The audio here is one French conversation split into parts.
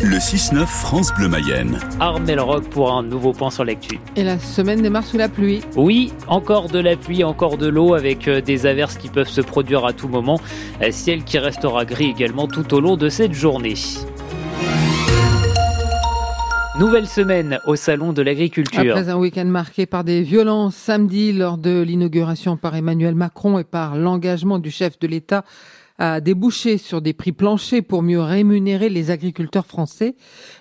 Le 6-9 France Bleu Mayenne. Armel Rock pour un nouveau point sur l'actu. Et la semaine démarre sous la pluie. Oui, encore de la pluie, encore de l'eau avec euh, des averses qui peuvent se produire à tout moment. Euh, ciel qui restera gris également tout au long de cette journée. Nouvelle semaine au Salon de l'Agriculture. Après un week-end marqué par des violences samedi lors de l'inauguration par Emmanuel Macron et par l'engagement du chef de l'État à déboucher sur des prix planchers pour mieux rémunérer les agriculteurs français,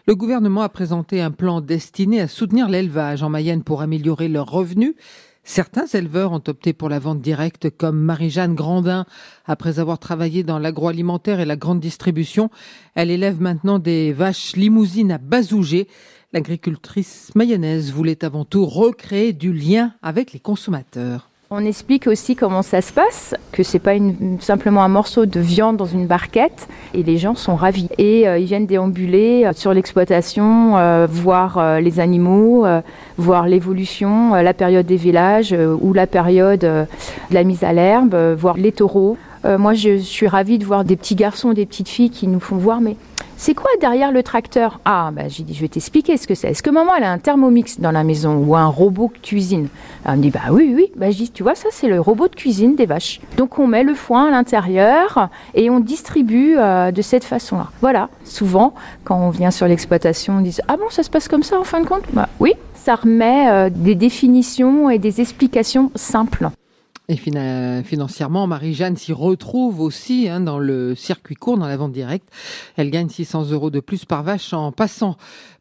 le gouvernement a présenté un plan destiné à soutenir l'élevage en Mayenne pour améliorer leurs revenus. Certains éleveurs ont opté pour la vente directe comme Marie-Jeanne Grandin. Après avoir travaillé dans l'agroalimentaire et la grande distribution, elle élève maintenant des vaches limousines à Bazouger. L'agricultrice mayonnaise voulait avant tout recréer du lien avec les consommateurs. On explique aussi comment ça se passe, que c'est pas simplement un morceau de viande dans une barquette, et les gens sont ravis. Et euh, ils viennent déambuler euh, sur l'exploitation, euh, voir les animaux, voir l'évolution, la période des villages ou la période de la mise à l'herbe, voir les taureaux. moi, je suis ravie de voir des petits garçons, des petites filles qui nous font voir, mais c'est quoi derrière le tracteur? Ah, bah, j'ai dit, je vais t'expliquer ce que c'est. Est-ce que maman, elle a un thermomix dans la maison ou un robot de cuisine? Elle me dit, bah oui, oui. Bah, je dis, tu vois, ça, c'est le robot de cuisine des vaches. Donc, on met le foin à l'intérieur et on distribue euh, de cette façon-là. Voilà. Souvent, quand on vient sur l'exploitation, on dit, ah bon, ça se passe comme ça en fin de compte? Bah oui, ça remet euh, des définitions et des explications simples. Et financièrement, Marie-Jeanne s'y retrouve aussi hein, dans le circuit court, dans la vente directe. Elle gagne 600 euros de plus par vache en passant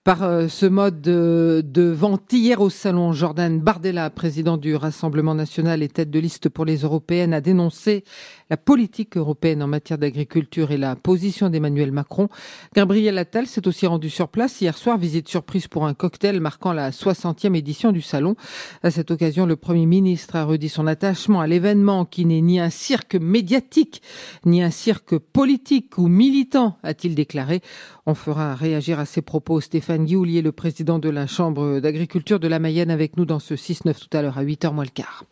par euh, ce mode de, de, vente. Hier au salon, Jordan Bardella, président du Rassemblement national et tête de liste pour les européennes, a dénoncé la politique européenne en matière d'agriculture et la position d'Emmanuel Macron. Gabriel Attal s'est aussi rendu sur place hier soir, visite surprise pour un cocktail marquant la 60e édition du salon. À cette occasion, le Premier ministre a redit son attachement à l'événement qui n'est ni un cirque médiatique, ni un cirque politique ou militant, a-t-il déclaré. On fera réagir à ces propos Stéphane Guillaulier, le président de la Chambre d'agriculture de la Mayenne, avec nous dans ce 6-9 tout à l'heure à 8h moins le quart.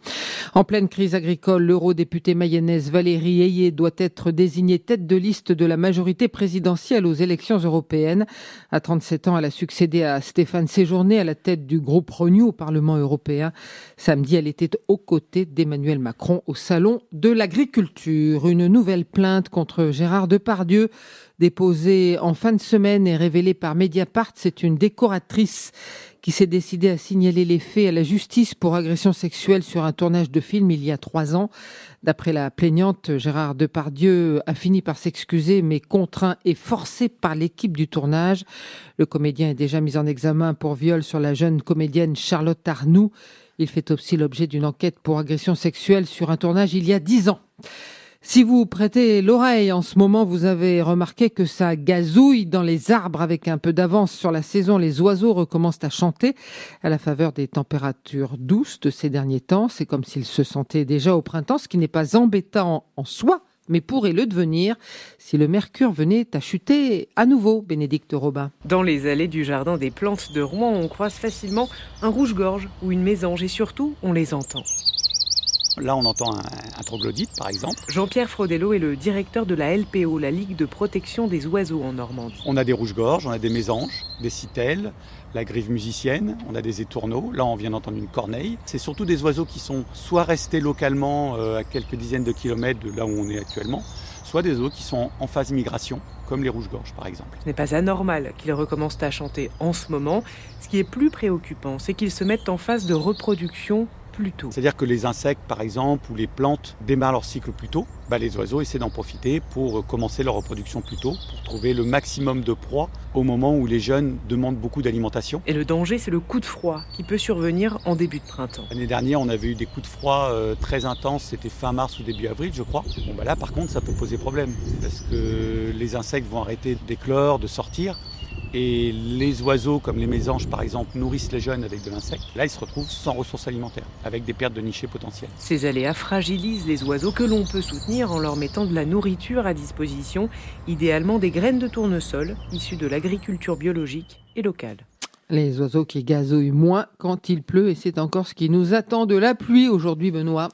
En pleine crise agricole, l'eurodéputée mayonnaise Valérie Ayé doit être désignée tête de liste de la majorité présidentielle aux élections européennes. À 37 ans, elle a succédé à Stéphane Séjourné à la tête du groupe Renew au Parlement européen. Samedi, elle était aux côtés d'Emmanuel Macron au Salon de l'agriculture. Une nouvelle plainte contre Gérard Depardieu déposée en fin de semaine et révélée par Mediapart. C'est une décoratrice qui s'est décidée à signaler les faits à la justice pour agression sexuelle sur un tournage de film il y a trois ans. D'après la plaignante, Gérard Depardieu a fini par s'excuser, mais contraint et forcé par l'équipe du tournage. Le comédien est déjà mis en examen pour viol sur la jeune comédienne Charlotte Arnoux. Il fait aussi l'objet d'une enquête pour agression sexuelle sur un tournage il y a dix ans. Si vous prêtez l'oreille en ce moment, vous avez remarqué que ça gazouille dans les arbres avec un peu d'avance sur la saison. Les oiseaux recommencent à chanter à la faveur des températures douces de ces derniers temps. C'est comme s'ils se sentaient déjà au printemps, ce qui n'est pas embêtant en soi, mais pourrait le devenir si le mercure venait à chuter à nouveau, Bénédicte Robin. Dans les allées du jardin des plantes de Rouen, on croise facilement un rouge-gorge ou une mésange et surtout, on les entend. Là, on entend un, troglodyte, par exemple. Jean-Pierre Frodello est le directeur de la LPO, la Ligue de protection des oiseaux en Normandie. On a des rouges-gorges, on a des mésanges, des citelles, la grive musicienne, on a des étourneaux. Là, on vient d'entendre une corneille. C'est surtout des oiseaux qui sont soit restés localement euh, à quelques dizaines de kilomètres de là où on est actuellement, soit des oiseaux qui sont en phase migration, comme les rouges-gorges par exemple. Ce n'est pas anormal qu'ils recommencent à chanter en ce moment. Ce qui est plus préoccupant, c'est qu'ils se mettent en phase de reproduction c'est-à-dire que les insectes, par exemple, ou les plantes démarrent leur cycle plus tôt. Bah, les oiseaux essaient d'en profiter pour euh, commencer leur reproduction plus tôt, pour trouver le maximum de proies au moment où les jeunes demandent beaucoup d'alimentation. Et le danger, c'est le coup de froid qui peut survenir en début de printemps. L'année dernière, on avait eu des coups de froid euh, très intenses, c'était fin mars ou début avril, je crois. Bon, bah là, par contre, ça peut poser problème, parce que les insectes vont arrêter d'éclore, de sortir. Et les oiseaux, comme les mésanges par exemple, nourrissent les jeunes avec de l'insecte. Là, ils se retrouvent sans ressources alimentaires, avec des pertes de nichés potentielles. Ces aléas fragilisent les oiseaux que l'on peut soutenir en leur mettant de la nourriture à disposition, idéalement des graines de tournesol issues de l'agriculture biologique et locale. Les oiseaux qui gazouillent moins quand il pleut et c'est encore ce qui nous attend de la pluie aujourd'hui, Benoît.